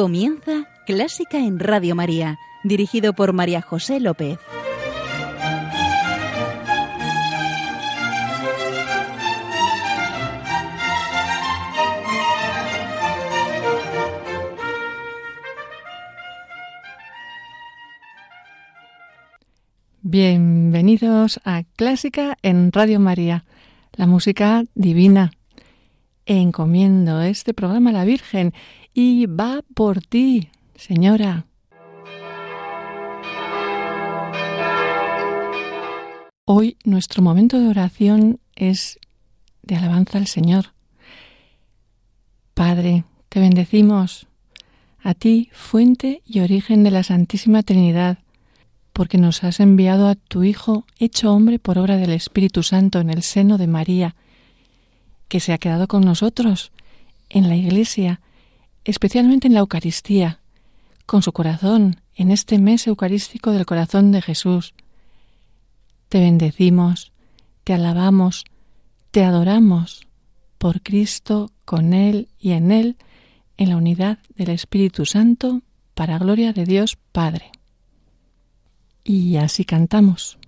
Comienza Clásica en Radio María, dirigido por María José López. Bienvenidos a Clásica en Radio María, la música divina. Encomiendo este programa a la Virgen y va por ti, señora. Hoy nuestro momento de oración es de alabanza al Señor. Padre, te bendecimos, a ti, fuente y origen de la Santísima Trinidad, porque nos has enviado a tu Hijo, hecho hombre por obra del Espíritu Santo en el seno de María, que se ha quedado con nosotros en la Iglesia, especialmente en la Eucaristía, con su corazón, en este mes eucarístico del corazón de Jesús. Te bendecimos, te alabamos, te adoramos por Cristo, con Él y en Él, en la unidad del Espíritu Santo, para gloria de Dios Padre. Y así cantamos.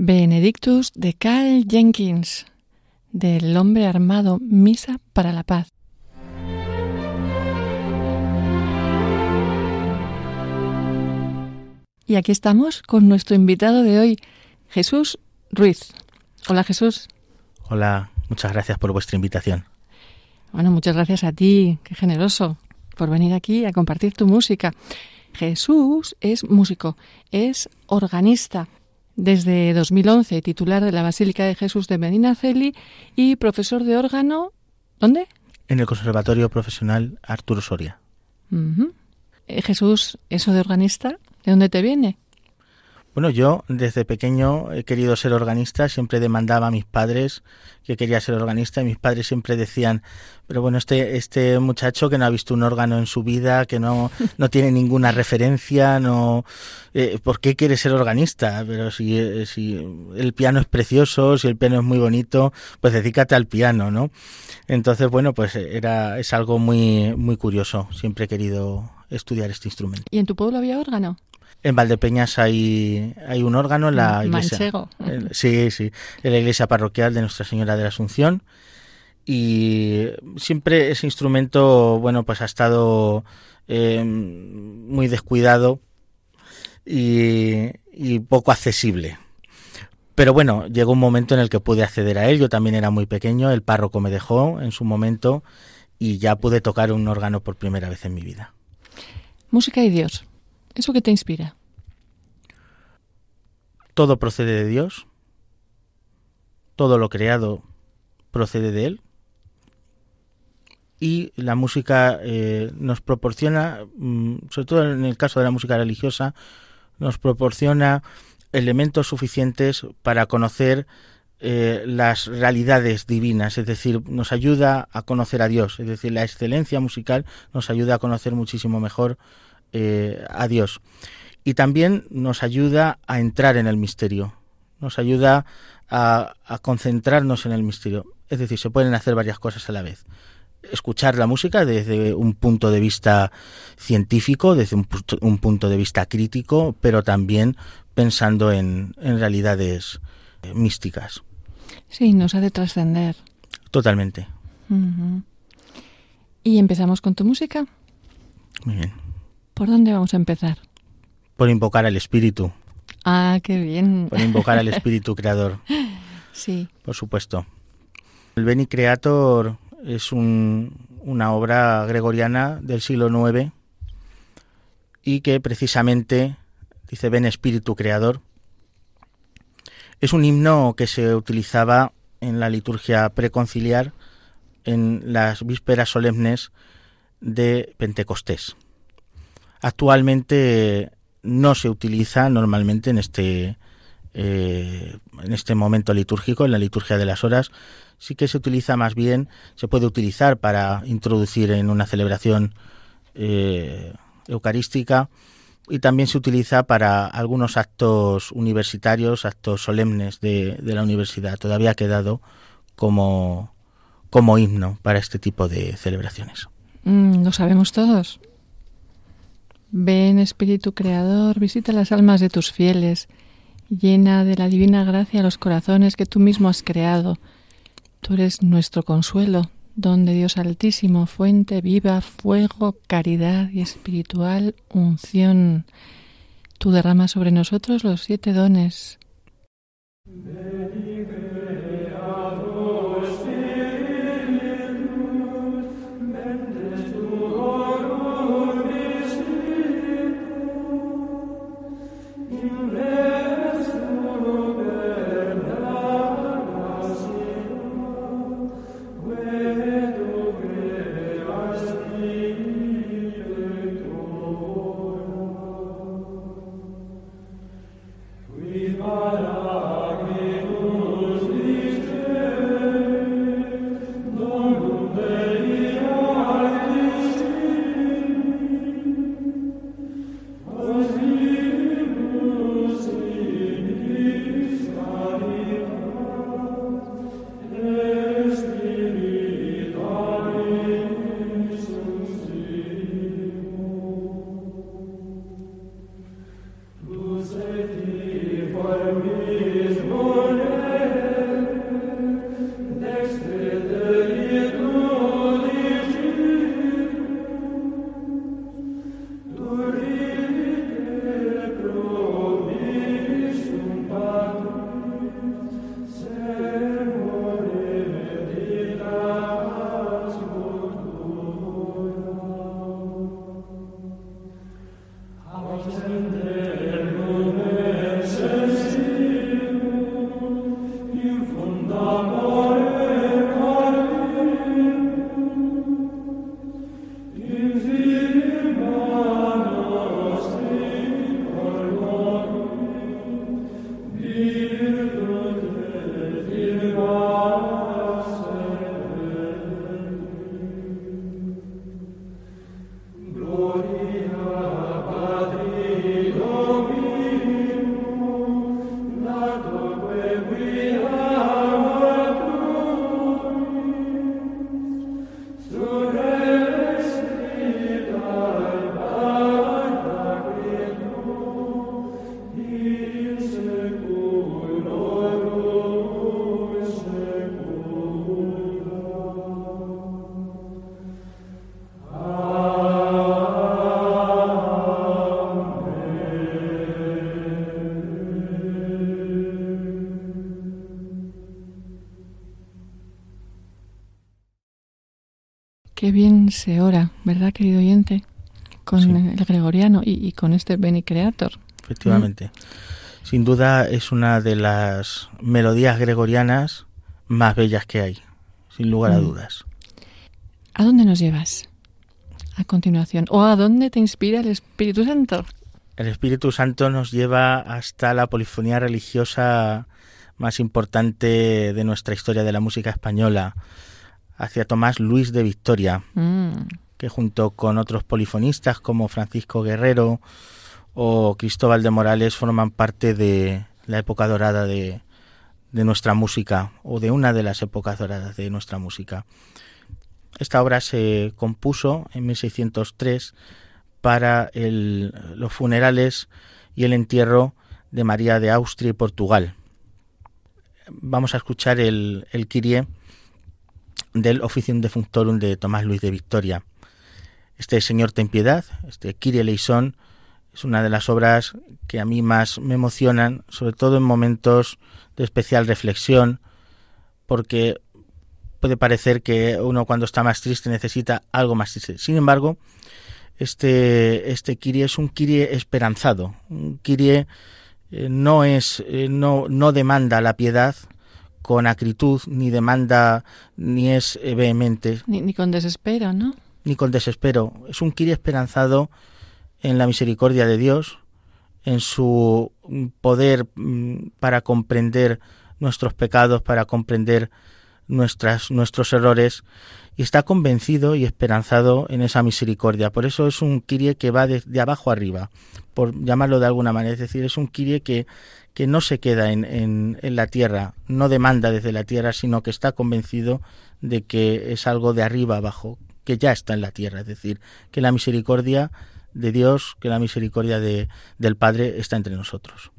Benedictus de Carl Jenkins, del hombre armado Misa para la Paz. Y aquí estamos con nuestro invitado de hoy, Jesús Ruiz. Hola Jesús. Hola, muchas gracias por vuestra invitación. Bueno, muchas gracias a ti, qué generoso, por venir aquí a compartir tu música. Jesús es músico, es organista, desde 2011 titular de la Basílica de Jesús de Medinaceli y profesor de órgano. ¿Dónde? En el Conservatorio Profesional Arturo Soria. Eh, Jesús, eso de organista, ¿de dónde te viene? Bueno, yo desde pequeño he querido ser organista, siempre demandaba a mis padres que quería ser organista y mis padres siempre decían, pero bueno, este, este muchacho que no ha visto un órgano en su vida, que no, no tiene ninguna referencia, no, eh, ¿por qué quiere ser organista? Pero si, eh, si el piano es precioso, si el piano es muy bonito, pues dedícate al piano, ¿no? Entonces, bueno, pues era, es algo muy, muy curioso. Siempre he querido estudiar este instrumento. ¿Y en tu pueblo había órgano? En Valdepeñas hay, hay un órgano en la iglesia. Sí, sí, en la iglesia parroquial de Nuestra Señora de la Asunción. Y siempre ese instrumento, bueno, pues ha estado eh, muy descuidado y, y poco accesible. Pero bueno, llegó un momento en el que pude acceder a él. Yo también era muy pequeño, el párroco me dejó en su momento y ya pude tocar un órgano por primera vez en mi vida. Música y Dios. ¿Eso qué te inspira? Todo procede de Dios. Todo lo creado procede de Él. Y la música eh, nos proporciona, mm, sobre todo en el caso de la música religiosa, nos proporciona elementos suficientes para conocer eh, las realidades divinas, es decir, nos ayuda a conocer a Dios, es decir, la excelencia musical nos ayuda a conocer muchísimo mejor eh, a Dios. Y también nos ayuda a entrar en el misterio, nos ayuda a, concentrarnos en el misterio. Es decir, se pueden hacer varias cosas a la vez. Escuchar la música desde un punto de vista científico, desde un, punto de vista crítico, pero también pensando en, realidades eh, místicas. Sí, nos ha de trascender. Totalmente. ¿Y empezamos con tu música? Muy bien. ¿Por dónde vamos a empezar? Por invocar al espíritu. Ah, qué bien. Por invocar al espíritu creador. Sí. Por supuesto. El Beni Creator es una obra gregoriana del siglo IX y que precisamente dice Ven Espíritu Creador. Es un himno que se utilizaba en la liturgia preconciliar en las vísperas solemnes de Pentecostés. Actualmente no se utiliza normalmente en este eh, en este momento litúrgico, en la liturgia de las horas, sí que se utiliza más bien, se puede utilizar para introducir en una celebración eh, eucarística y también se utiliza para algunos actos universitarios, actos solemnes de, la universidad. Todavía ha quedado como, como himno para este tipo de celebraciones. Mm, lo sabemos todos. Ven, Espíritu Creador, visita las almas de tus fieles, llena de la divina gracia los corazones que tú mismo has creado. Tú eres nuestro consuelo, don de Dios Altísimo, fuente viva, fuego, caridad y espiritual unción. Tú derramas sobre nosotros los siete dones. Qué bien se ora, ¿verdad, querido oyente? Con el gregoriano y, con este Beni Creator. Efectivamente. Sin duda es una de las melodías gregorianas más bellas que hay, sin lugar a mm. dudas. ¿A dónde nos llevas a continuación? ¿O a dónde te inspira el Espíritu Santo? El Espíritu Santo nos lleva hasta la polifonía religiosa más importante de nuestra historia de la música española, hacia Tomás Luis de Victoria, mm. que junto con otros polifonistas como Francisco Guerrero o Cristóbal de Morales forman parte de la época dorada de, de nuestra música o de una de las épocas doradas de nuestra música. Esta obra se compuso en 1603 para los funerales y el entierro de María de Austria y Portugal. Vamos a escuchar el, el Kyrie del Officium Defunctorum de Tomás Luis de Victoria. Este Señor ten piedad, este Kyrie eleison, es una de las obras que a mí más me emocionan, sobre todo en momentos de especial reflexión, porque puede parecer que uno cuando está más triste necesita algo más triste. Sin embargo, este, este Kirie es un Kirie esperanzado. Un Kirie eh, no es, eh, no, no demanda la piedad con acritud, ni demanda, ni es eh, vehemente. Ni, ni, con desespero, ¿no? Ni con desespero. Es un Kirie esperanzado en la misericordia de Dios, en su poder mm, para comprender nuestros pecados, para comprender nuestras, nuestros errores y está convencido y esperanzado en esa misericordia. Por eso es un Kirie que va de, abajo arriba, por llamarlo de alguna manera. Es decir, es un Kirie que, que no se queda en, en, la tierra, no demanda desde la tierra, sino que está convencido de que es algo de arriba abajo, que ya está en la tierra. Es decir, que la misericordia de Dios, que la misericordia de, del Padre está entre nosotros.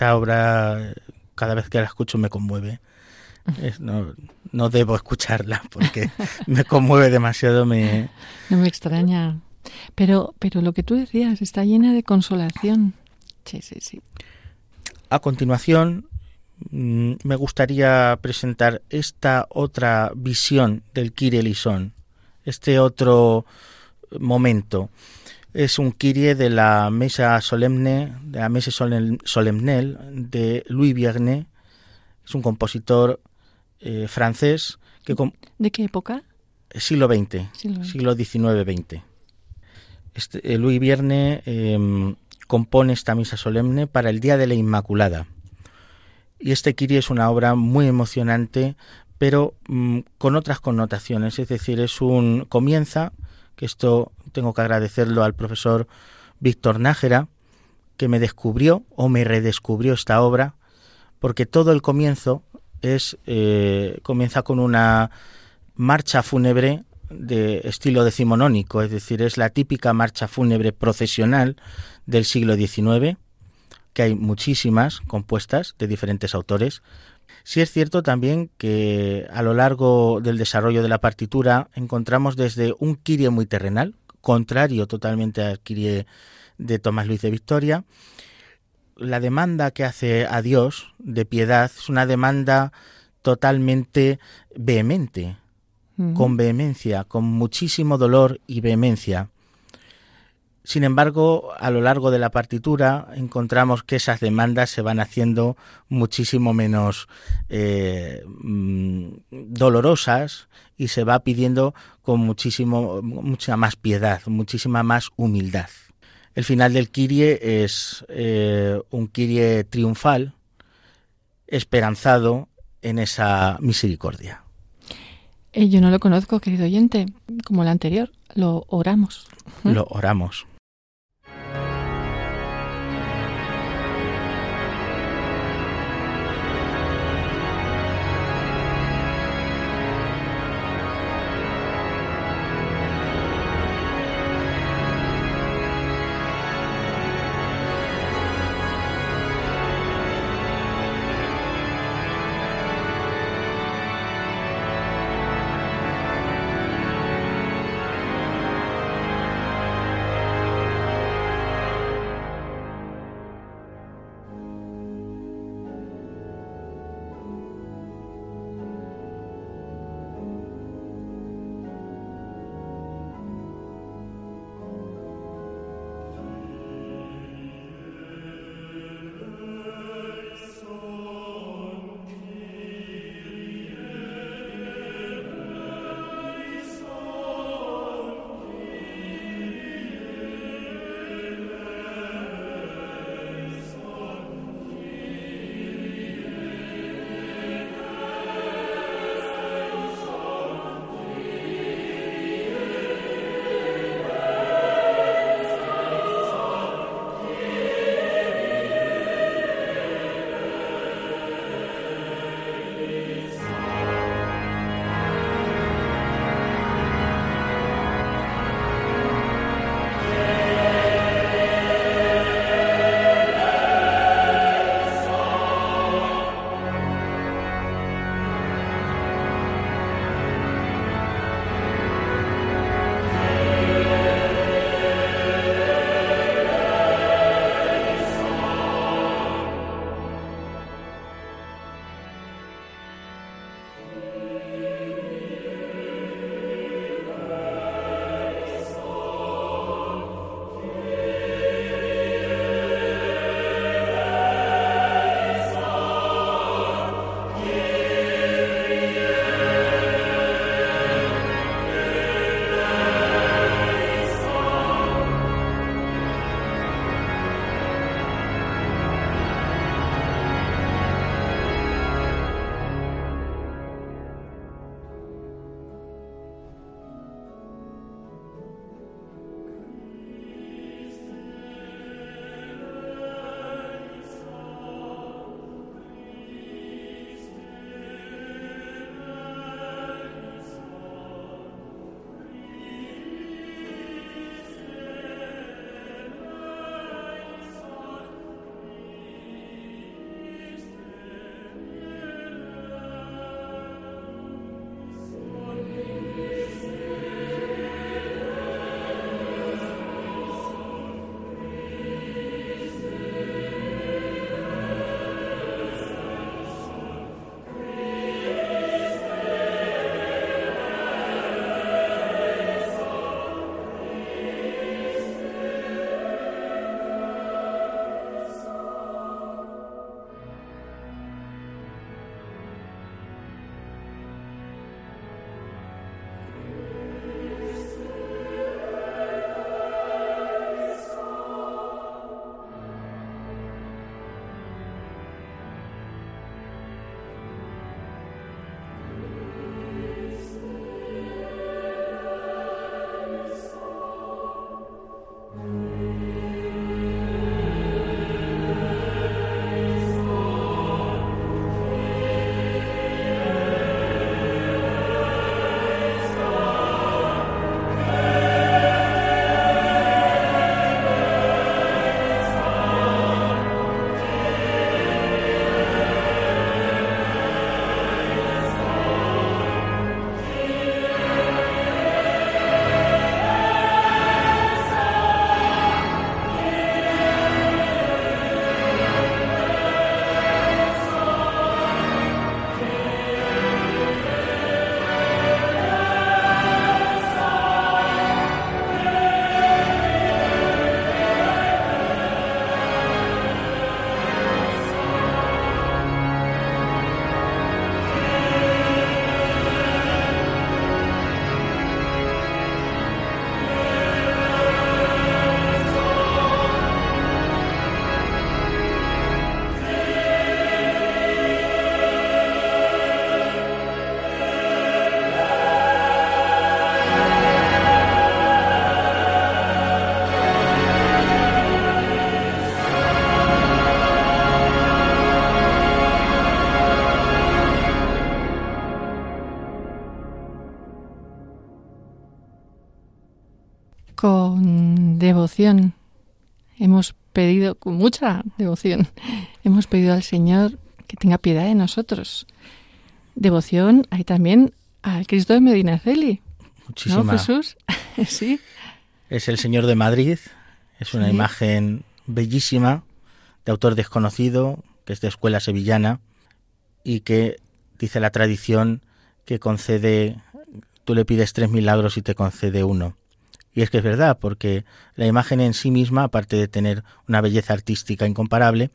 Esta obra cada vez que la escucho me conmueve. no, no debo escucharla porque me conmueve demasiado. Me... No me extraña. Pero, pero lo que tú decías está llena de consolación. Sí, sí, sí. A continuación mm, me gustaría presentar esta otra visión del Kyrie Lison, este otro momento. Es un Kyrie de la mesa solemne, de la mesa solemnel de Louis Vierne. Es un compositor eh, francés que ¿De qué época? Siglo XX, siglo, XIX-XX. Este, eh, Louis Vierne em, compone esta misa solemne para el Día de la Inmaculada. Y este Kyrie es una obra muy emocionante, pero mm, con otras connotaciones. Es decir, es un comienza, que esto tengo que agradecerlo al profesor Víctor Nájera, que me descubrió o me redescubrió esta obra, porque todo el comienzo es eh, comienza con una marcha fúnebre de estilo decimonónico, es decir, es la típica marcha fúnebre procesional del siglo XIX, que hay muchísimas compuestas de diferentes autores. Sí es cierto también que a lo largo del desarrollo de la partitura encontramos desde un Kyrie muy terrenal, contrario totalmente al Kyrie de Tomás Luis de Victoria, la demanda que hace a Dios de piedad es una demanda totalmente vehemente, con vehemencia, con muchísimo dolor y vehemencia. Sin embargo, a lo largo de la partitura encontramos que esas demandas se van haciendo muchísimo menos eh, mm, dolorosas y se va pidiendo con muchísimo, mucha más piedad, muchísima más humildad. El final del Kirie es eh, un Kirie triunfal, esperanzado en esa misericordia. Eh, yo no lo conozco, querido oyente, como el anterior. Lo oramos. Lo oramos. Devoción. Hemos pedido, con mucha devoción, hemos pedido al Señor que tenga piedad de nosotros. Devoción hay también al Cristo de Medinaceli. Muchísima. ¿No, Jesús? sí. Es el Señor de Madrid. Es una Sí. imagen bellísima, de autor desconocido, que es de escuela sevillana y que dice la tradición que concede, tú le pides tres milagros y te concede uno. Y es que es verdad, porque la imagen en sí misma, aparte de tener una belleza artística incomparable,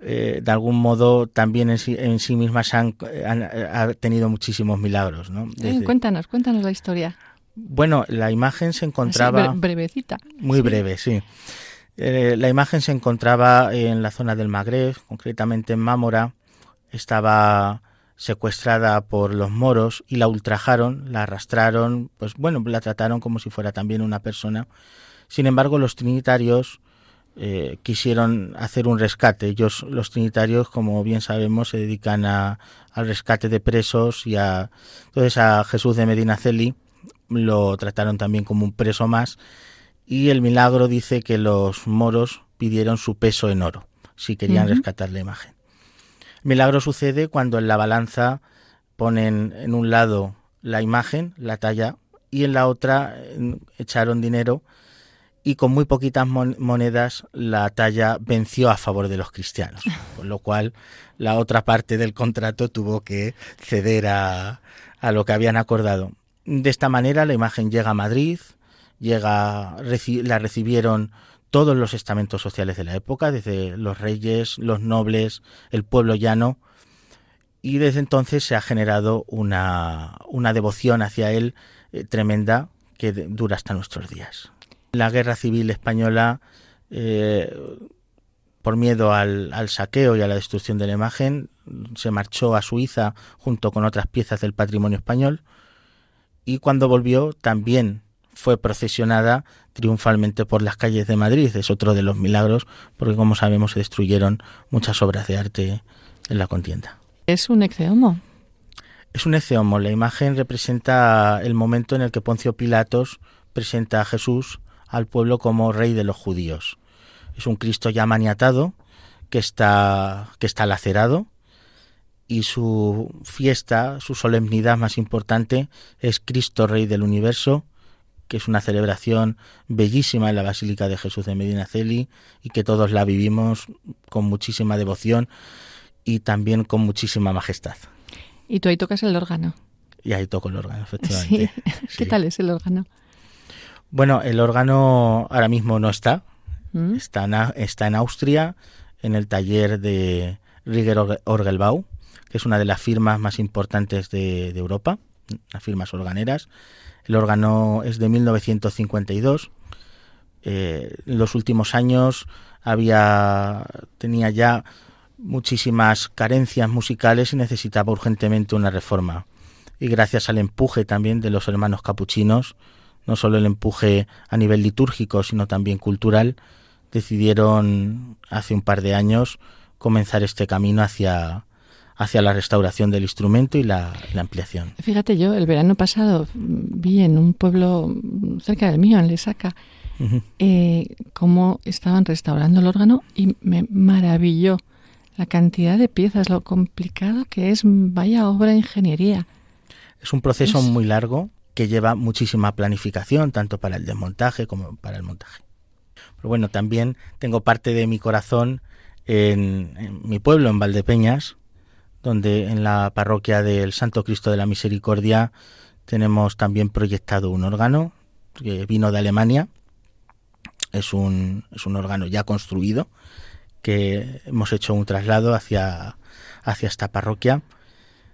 eh, de algún modo también en sí, en sí misma se han, han- ha tenido muchísimos milagros. ¿no? Eh, Desde- cuéntanos, cuéntanos la historia. bueno, la imagen se encontraba... bre- brevecita. Muy Sí. breve, sí. Eh, la imagen se encontraba en la zona del Magreb, concretamente en Mámora. Estaba secuestrada por los moros y la ultrajaron, la arrastraron, pues bueno, la trataron como si fuera también una persona. Sin embargo, los trinitarios eh, quisieron hacer un rescate. Ellos, los trinitarios, como bien sabemos, se dedican a, al rescate de presos y a... Entonces a Jesús de Medinaceli lo trataron también como un preso más y el milagro dice que los moros pidieron su peso en oro si querían rescatar la imagen. El milagro sucede cuando en la balanza ponen en un lado la imagen, la talla, y en la otra echaron dinero y con muy poquitas mon- monedas la talla venció a favor de los cristianos, con lo cual la otra parte del contrato tuvo que ceder a, a lo que habían acordado. De esta manera la imagen llega a Madrid, llega la recibieron todos los estamentos sociales de la época, desde los reyes, los nobles, el pueblo llano, y desde entonces se ha generado una, una devoción hacia él eh, tremenda que dura hasta nuestros días. La guerra civil española, eh, por miedo al saqueo y a la destrucción de la imagen, se marchó a Suiza junto con otras piezas del patrimonio español y cuando volvió también fue procesionada triunfalmente por las calles de Madrid. Es otro de los milagros, porque como sabemos se destruyeron muchas obras de arte en la contienda. Es un exeomo. Es un eceomo. La imagen representa el momento en el que Poncio Pilatos presenta a Jesús al pueblo como rey de los judíos. Es un Cristo ya maniatado que está, que está lacerado y su fiesta, su solemnidad más importante es Cristo Rey del Universo, que es una celebración bellísima en la Basílica de Jesús de Medinaceli y que todos la vivimos con muchísima devoción y también con muchísima majestad. Y tú ahí tocas el órgano. Y ahí toco el órgano, Sí. efectivamente. ¿Qué tal es el órgano? Bueno, el órgano ahora mismo no está. ¿Mm? Está en, A- está en Austria, en el taller de Rieger Orge- Orgelbau, que es una de las firmas más importantes de, de Europa, las firmas organeras. El órgano es de 1952. Eh, en los últimos años había tenía ya muchísimas carencias musicales y necesitaba urgentemente una reforma. Y gracias al empuje también de los hermanos capuchinos, no solo el empuje a nivel litúrgico, sino también cultural, decidieron hace un par de años comenzar este camino hacia, hacia la restauración del instrumento y la, y la ampliación. Fíjate, yo el verano pasado vi en un pueblo cerca del mío, en Lesaca, eh, cómo estaban restaurando el órgano y me maravilló la cantidad de piezas, lo complicado que es, vaya obra de ingeniería. Es un proceso Es- muy largo que lleva muchísima planificación, tanto para el desmontaje como para el montaje. Pero bueno, también tengo parte de mi corazón en, en mi pueblo, en Valdepeñas, donde en la parroquia del Santo Cristo de la Misericordia tenemos también proyectado un órgano que vino de Alemania. Es un, es un órgano ya construido que hemos hecho un traslado hacia, hacia esta parroquia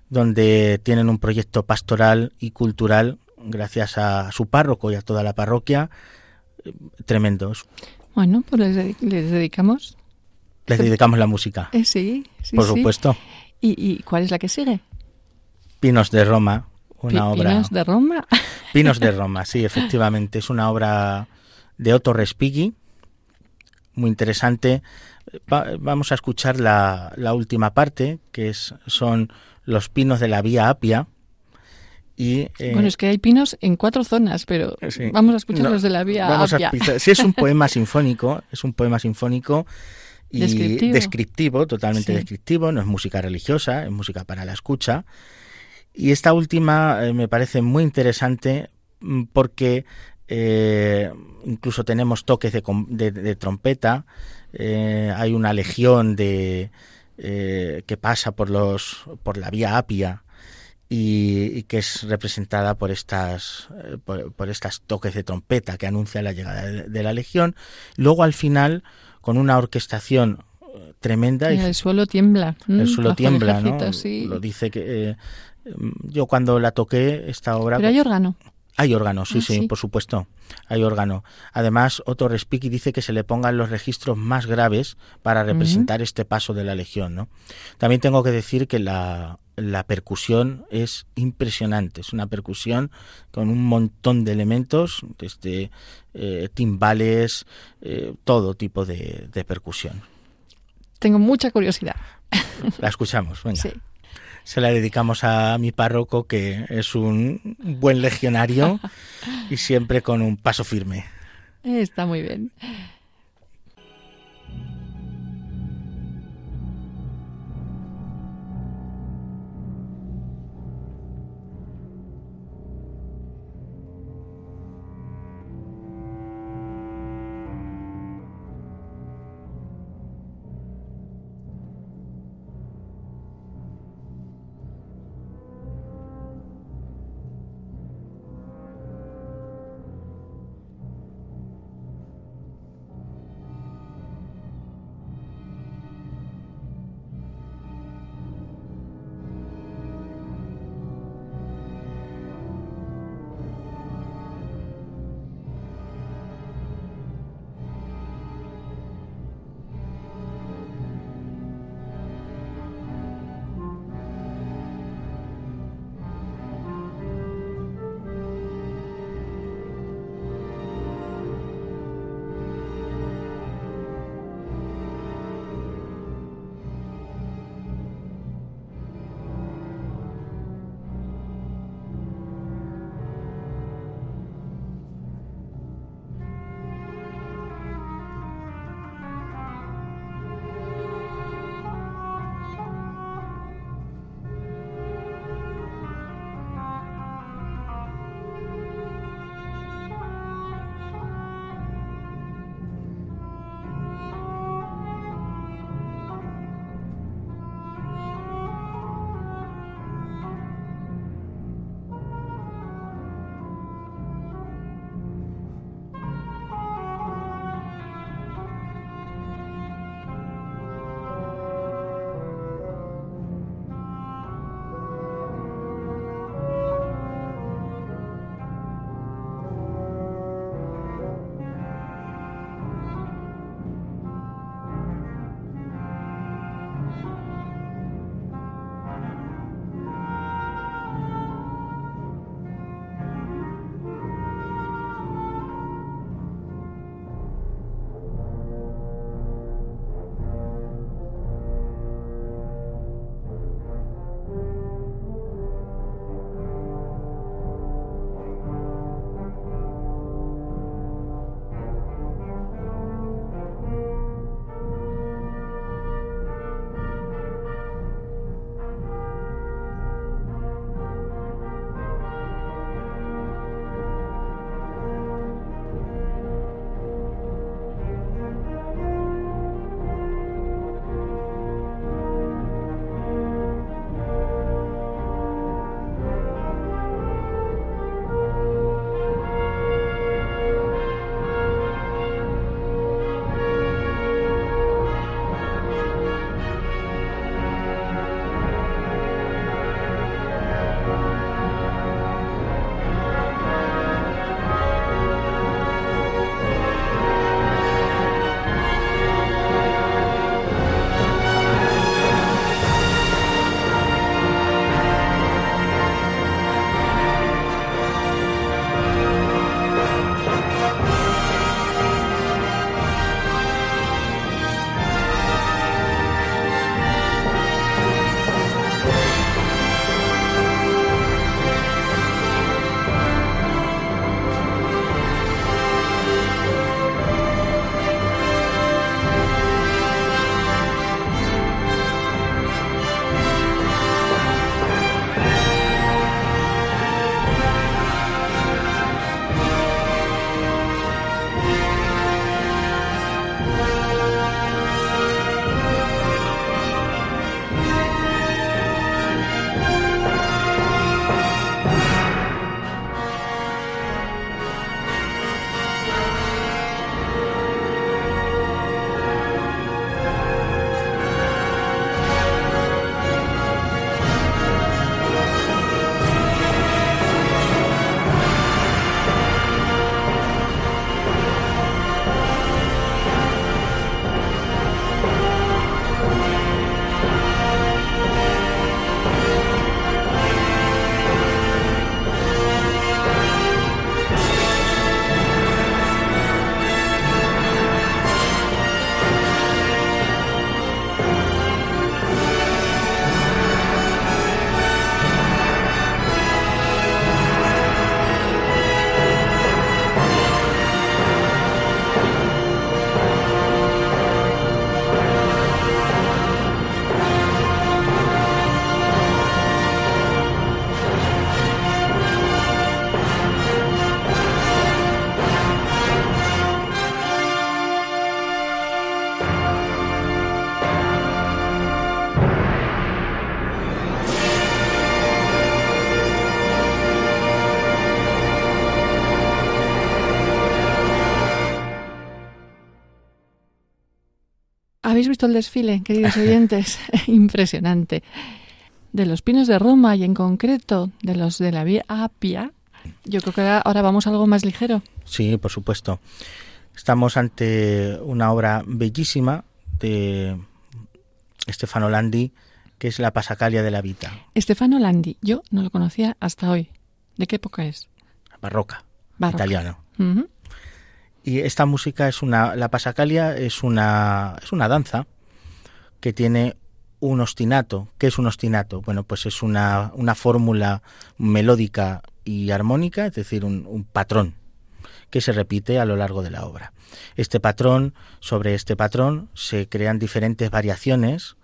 donde tienen un proyecto pastoral y cultural gracias a su párroco y a toda la parroquia eh, tremendos. Bueno, pues les, dedi- les dedicamos. Les dedicamos la música, Eh, sí, sí, por sí. ¿Y, ¿Y cuál es la que sigue? Pinos de Roma, una obra. Pinos de Roma. Pinos de Roma, sí, efectivamente. Es una obra de Otto Respighi, muy interesante. Va- vamos a escuchar la, la última parte, que es, son los pinos de la Vía Apia. Y, eh, bueno, es que hay pinos en cuatro zonas, pero vamos a escuchar los de la vía vamos A sí, es un poema sinfónico, es un poema sinfónico y descriptivo, totalmente descriptivo, no es música religiosa, es música para la escucha. Y esta última eh, me parece muy interesante mm, porque eh, incluso tenemos toques de, trompeta, hay una legión de que pasa por los por la vía Apia y, que es representada por estas eh, por, estas toques de trompeta que anuncia la llegada de, la legión. Luego al final con una orquestación eh, tremenda y el suelo tiembla el suelo tiembla no lo dice que eh, yo cuando la toqué esta obra pero hay órgano hay órgano, sí, ah, sí, por supuesto. Hay órgano. Además, Otto Respighi dice que se le pongan los registros más graves para representar este paso de la Legión. ¿no? También tengo que decir que la, la percusión es impresionante. Es una percusión con un montón de elementos, desde eh, timbales, eh, todo tipo de, percusión. Tengo mucha curiosidad. La escuchamos, venga. Se la dedicamos a mi párroco, que es un buen legionario y siempre con un paso firme. Está muy bien. ¿Habéis visto el desfile, queridos oyentes? Impresionante. De los pinos de Roma y en concreto de los de la Vía Apia, yo creo que ahora vamos a algo más ligero. Sí, por supuesto. Estamos ante una obra bellísima de Stefano Landi, que es La Pasacalia de la Vita. Stefano Landi, yo no lo conocía hasta hoy. ¿De qué época es? Barroca, italiano. Y esta música es una, la pasacalia es una, es una danza que tiene un ostinato. ¿Qué es un ostinato? Bueno, pues es una, una fórmula melódica y armónica, es decir, un, patrón que se repite a lo largo de la obra. Este patrón, sobre este patrón, se crean diferentes variaciones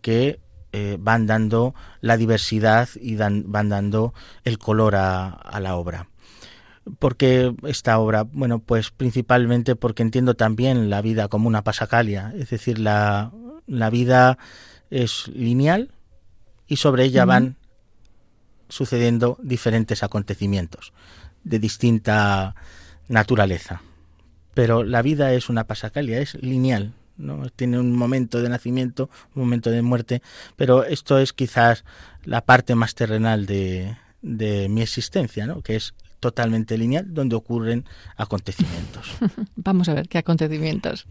que eh, van dando la diversidad y dan, van dando el color a, a la obra porque esta obra? Bueno, pues principalmente porque entiendo también la vida como una pasacalia, es decir, la, la vida es lineal y sobre ella van sucediendo diferentes acontecimientos de distinta naturaleza. Pero la vida es una pasacalia, es lineal, ¿no? Tiene un momento de nacimiento, un momento de muerte, pero esto es quizás la parte más terrenal de, de mi existencia, ¿no? Que es totalmente lineal donde ocurren acontecimientos. Vamos a ver qué acontecimientos.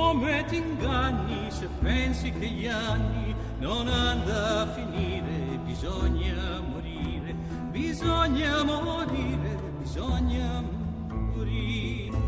Come ti inganni se pensi che gli anni non hanno a finire, bisogna morire, bisogna morire, bisogna morire.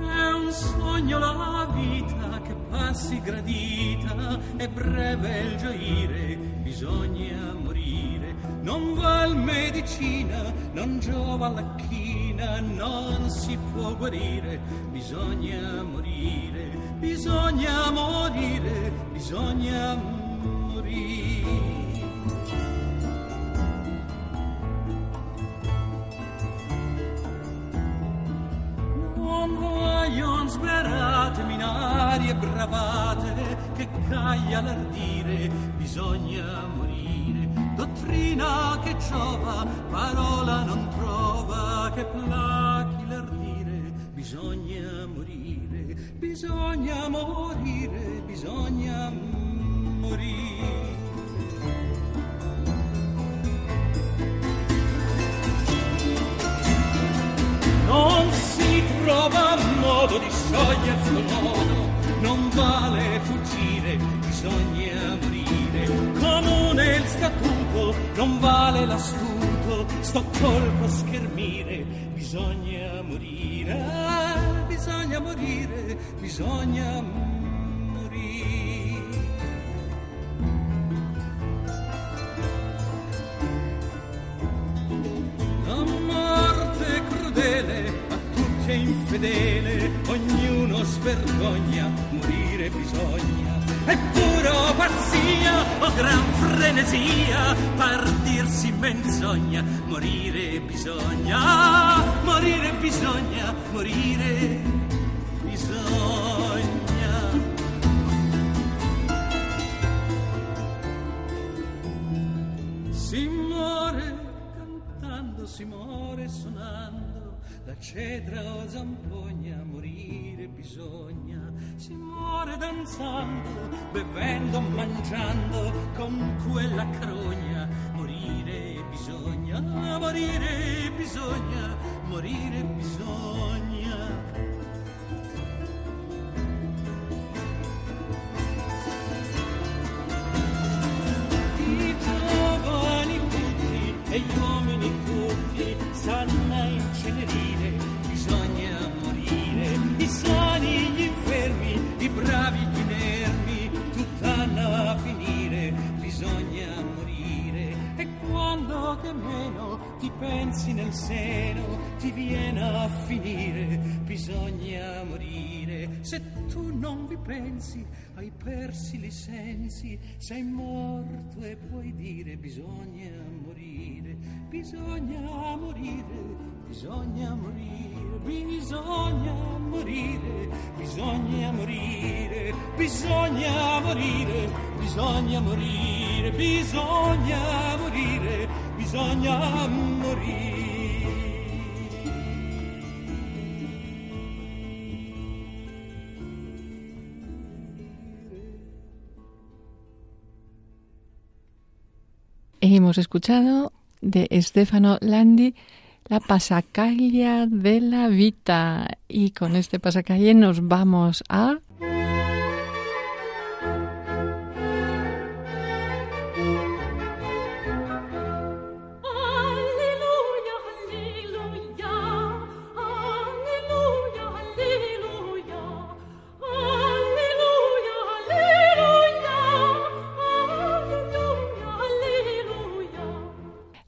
È un sogno la vita che passi gradita, è breve il gioire, bisogna morire. Non val medicina, non giova la china, non si può guarire, bisogna morire, bisogna morire, bisogna morire. Non vogliono sperate, minari e bravate, caglia l'ardire, bisogna morire dottrina che giova, parola non trova che plachi l'ardire. Bisogna morire, bisogna morire, bisogna morire. Non si trova modo di sciogliere il nodo, non vale fuggire, bisogna morire. Comune il statuto non vale l'astuto, sto colpo a schermire, bisogna morire, bisogna morire, bisogna morire. La morte crudele a tutti è infedele, ognuno svergogna, morire bisogna è puro pazzia o gran frenesia, partirsi menzogna, morire bisogna, morire bisogna, morire la cedra o zampogna, morire bisogna si muore danzando, bevendo, mangiando con quella crogna. Morire bisogna, morire bisogna, morire bisogna. Pensi nel seno, ti viene a finire, bisogna morire. Se tu non vi pensi, hai persi i sensi, sei morto e puoi dire bisogna morire, bisogna morire, bisogna morire, bisogna morire, bisogna morire, bisogna morire, bisogna morire, bisogna morire, bisogna morire. Hemos escuchado de Stefano Landi la pasacaglia de la vita y con este pasacalle nos vamos a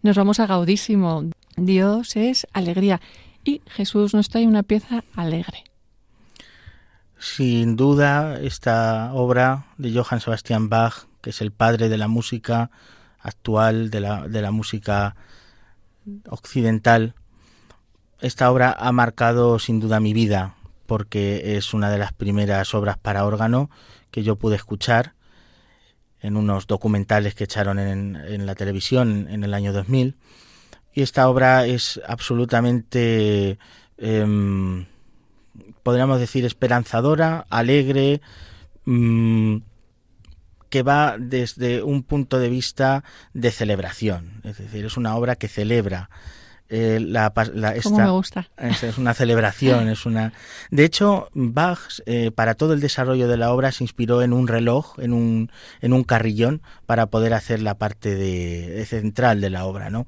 nos vamos a Gaudísimo. Dios es alegría y Jesús nos trae una pieza alegre. Sin duda, esta obra de Johann Sebastian Bach, que es el padre de la música actual, de la, de la música occidental, esta obra ha marcado sin duda mi vida, porque es una de las primeras obras para órgano que yo pude escuchar en unos documentales que echaron en, en la televisión en el año 2000. Y esta obra es absolutamente, em, podríamos decir, esperanzadora, alegre, mm, que va desde un punto de vista de celebración. Es decir, es una obra que celebra eh, la, Como me gusta. es, es una celebración, es una. De hecho, Bach eh, para todo el desarrollo de la obra se inspiró en un reloj, en un en un carrillón para poder hacer la parte de, de central de la obra, ¿no?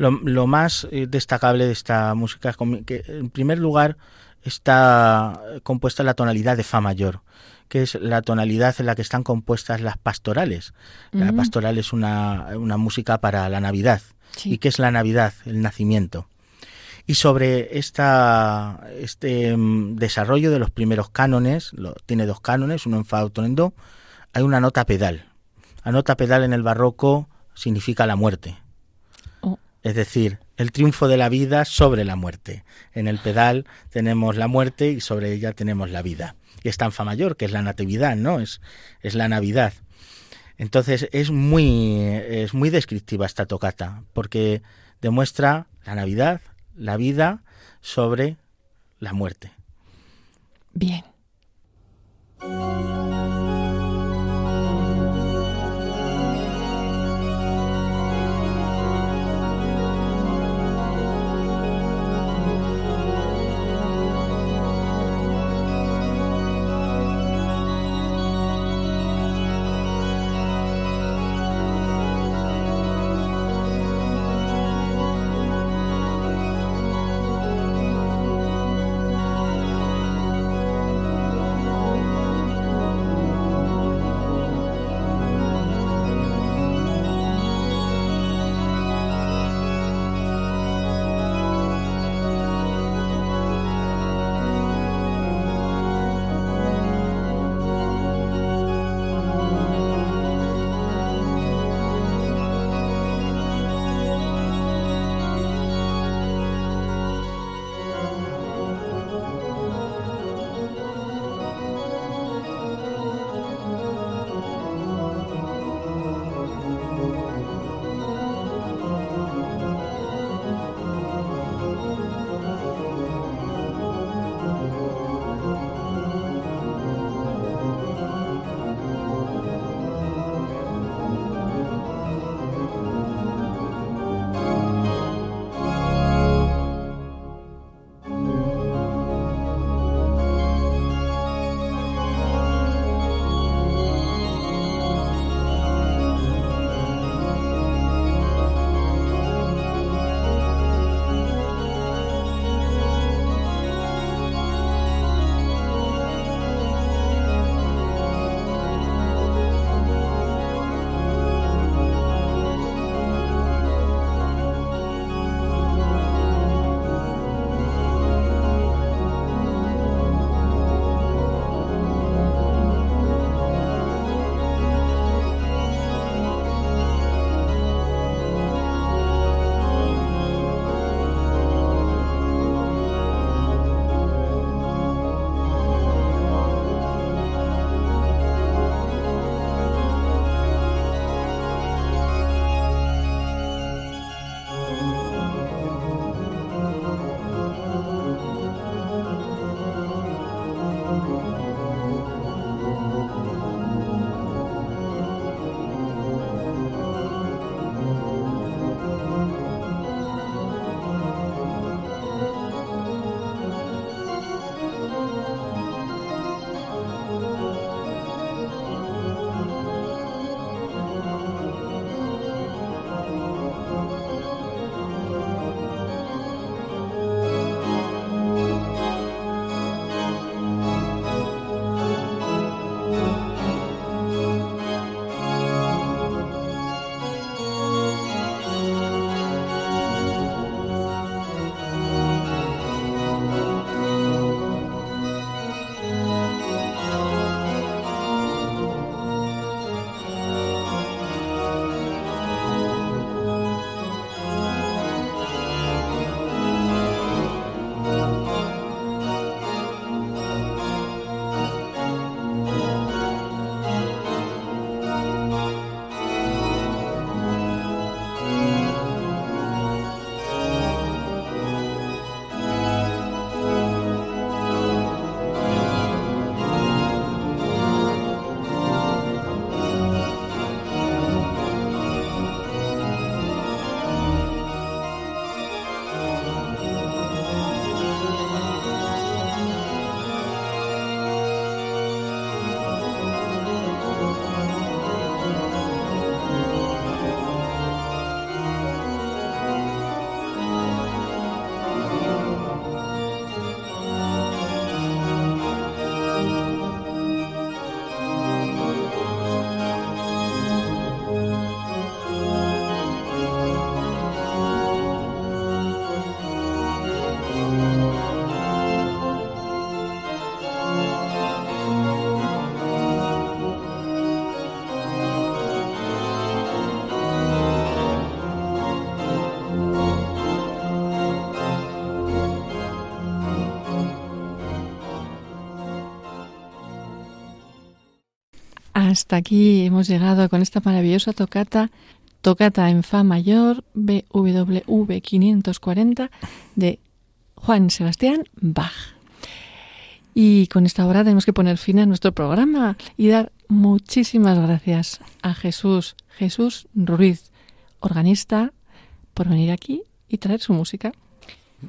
Lo, lo más eh, destacable de esta música es que, en primer lugar, está compuesta la tonalidad de fa mayor, que es la tonalidad en la que están compuestas las pastorales. La Mm. pastoral es una, una música para la Navidad. Sí. ¿Y qué es la Navidad? El nacimiento. Y sobre esta, este mm, desarrollo de los primeros cánones, lo, tiene dos cánones, uno en fa, otro en do, hay una nota pedal. La nota pedal en el barroco significa la muerte. Es decir, el triunfo de la vida sobre la muerte. En el pedal tenemos la muerte y sobre ella tenemos la vida. Y está en fa mayor, que es la natividad, ¿no? Es, es la Navidad. Entonces es muy, es muy descriptiva esta tocata, porque demuestra la Navidad, la vida sobre la muerte. Bien. Hasta aquí hemos llegado con esta maravillosa tocata, tocata en Fa mayor, BWV 540, de Juan Sebastián Bach. Y con esta obra tenemos que poner fin a nuestro programa y dar muchísimas gracias a Jesús, Jesús Ruiz, organista, por venir aquí y traer su música.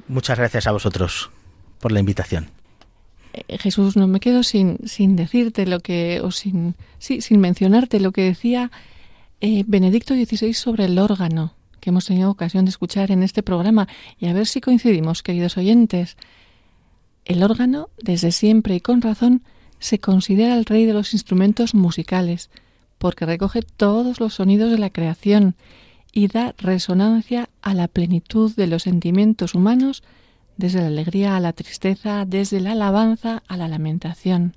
Muchas gracias a vosotros por la invitación. Eh, Jesús, no me quedo sin, sin decirte lo que, o sin, sí, sin mencionarte lo que decía eh, Benedicto XVI sobre el órgano, que hemos tenido ocasión de escuchar en este programa, y a ver si coincidimos, queridos oyentes. El órgano, desde siempre y con razón, se considera el rey de los instrumentos musicales, porque recoge todos los sonidos de la creación y da resonancia a la plenitud de los sentimientos humanos, desde la alegría a la tristeza, desde la alabanza a la lamentación.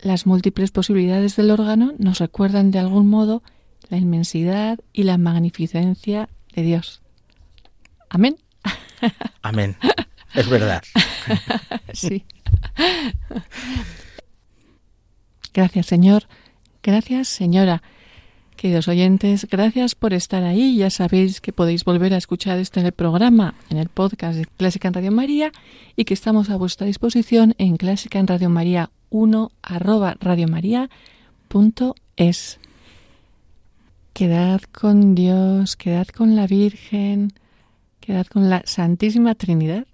Las múltiples posibilidades del órgano nos recuerdan de algún modo la inmensidad y la magnificencia de Dios. Amén. Amén. Es verdad. sí. Gracias, Señor. Gracias, señora. Queridos oyentes, gracias por estar ahí. Ya sabéis que podéis volver a escuchar este programa, en el podcast de Clásica en Radio María y que estamos a vuestra disposición en Clásica en Radio María 1 arroba radiomaria.es. Quedad con Dios, quedad con la Virgen, quedad con la Santísima Trinidad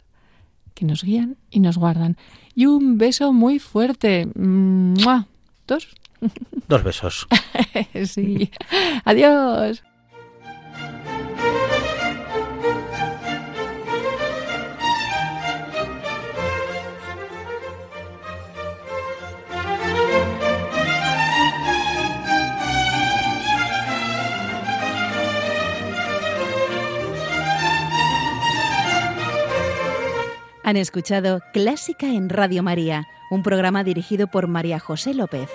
que nos guían y nos guardan. Y un beso muy fuerte. ¡Mua! ¿Dos? Dos besos. sí. Adiós. Han escuchado Clásica en Radio María, un programa dirigido por María José López.